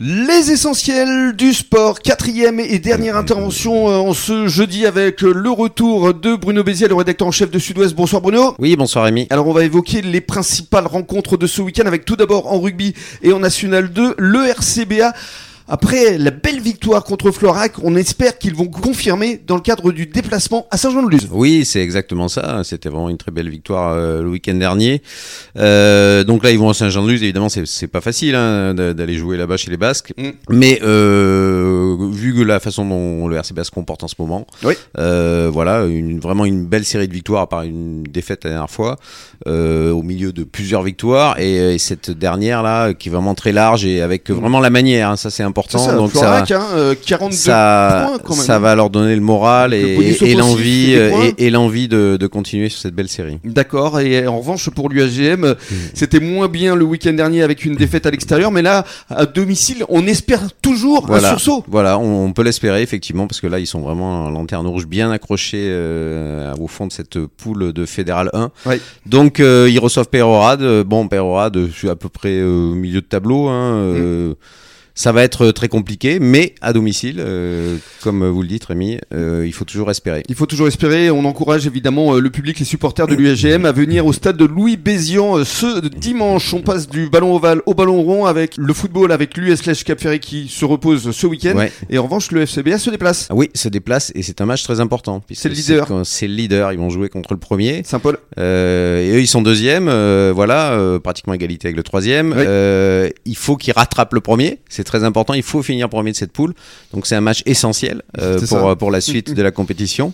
Les essentiels du sport, quatrième et dernière intervention euh, en ce jeudi avec le retour de Bruno Bézier, le rédacteur en chef de Sud-Ouest. Bonsoir Bruno. Oui, bonsoir Rémi. Alors on va évoquer les principales rencontres de ce week-end avec tout d'abord en rugby et en National 2, le RCBA après la belle victoire contre Florac, on espère qu'ils vont confirmer dans le cadre du déplacement à Saint-Jean-de-Luz. Oui, c'est exactement ça. C'était vraiment une très belle victoire euh, le week-end dernier. Euh, donc là, ils vont à Saint-Jean-de-Luz. Évidemment, c'est pas facile hein, d'aller jouer là-bas chez les Basques. Mm. Mais euh, vu que la façon dont le RCB se comporte en ce moment, oui. voilà, une, vraiment une belle série de victoires, à part une défaite la dernière fois, au milieu de plusieurs victoires. Et, et, cette dernière là, qui est vraiment très large et avec vraiment la manière, hein, ça c'est important ça, donc ça, hein, 42 ça, points quand même. ça va leur donner le moral et, et l'envie et, l'envie de, de, continuer sur cette belle série. D'accord. Et en revanche pour l'UAGM, mmh. c'était moins bien le week-end dernier avec une défaite à l'extérieur, mais là à domicile, on espère toujours voilà. un sursaut. Voilà, on, on peut l'espérer effectivement parce que là ils sont vraiment en lanterne rouge bien accrochés euh, au fond de cette poule de Fédéral 1. Ouais. Donc euh, ils reçoivent Pérorade. Bon, Pérorade, je suis à peu près au milieu de tableau. Hein, mmh. Ça va être très compliqué, mais à domicile, euh, comme vous le dites Rémi, euh, il faut toujours espérer. Il faut toujours espérer. On encourage évidemment euh, le public, les supporters de l'USGM à venir au stade de Louis Bézian ce dimanche. On passe du ballon ovale au ballon rond avec le football, avec l'US Cap Ferry qui se repose ce week-end. Ouais. Et en revanche, le FCBA se déplace. Ah oui, se déplace et c'est un match très important. C'est le leader. C'est le leader. Ils vont jouer contre le premier. Saint-Paul. Euh, et eux, ils sont deuxième. Euh, voilà, euh, pratiquement égalité avec le troisième. Oui. il faut qu'ils rattrapent le premier. C'est très important. Il faut finir premier de cette poule. Donc c'est un match essentiel euh, pour, pour la suite de la compétition.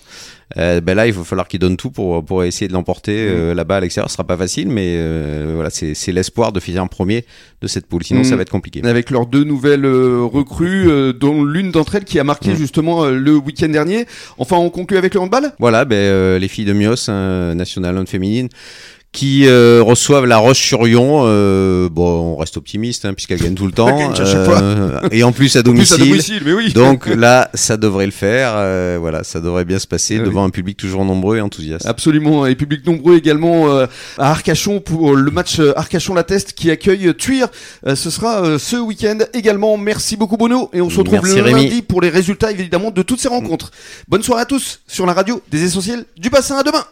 Euh, ben là, il va falloir qu'ils donnent tout pour, pour essayer de l'emporter euh, là-bas à l'extérieur. Ce sera pas facile, mais euh, voilà, c'est l'espoir de finir en premier de cette poule. Sinon, Mmh. ça va être compliqué. Avec leurs deux nouvelles euh, recrues, euh, dont l'une d'entre elles qui a marqué Mmh. justement euh, le week-end dernier. Enfin, on conclut avec le handball? Voilà, ben, euh, les filles de Mios, hein, National One féminine, qui euh, reçoivent la Roche-sur-Yon. Euh, bon, on reste optimiste hein, puisqu'elles gagnent tout le temps. Euh, et en plus à plus, domicile. à domicile, mais oui. Donc là, ça devrait le faire. euh, voilà, ça devrait bien se passer Ah oui. devant un public toujours nombreux et enthousiaste. Absolument, et public nombreux également euh, à Arcachon pour le match euh, Arcachon-La-Teste qui accueille Tuir. Euh, ce sera euh, ce week-end également. Merci beaucoup Bono et on se retrouve Merci, le Rémi. lundi pour les résultats évidemment de toutes ces rencontres. Bonne soirée à tous sur la radio des essentiels du bassin. À demain.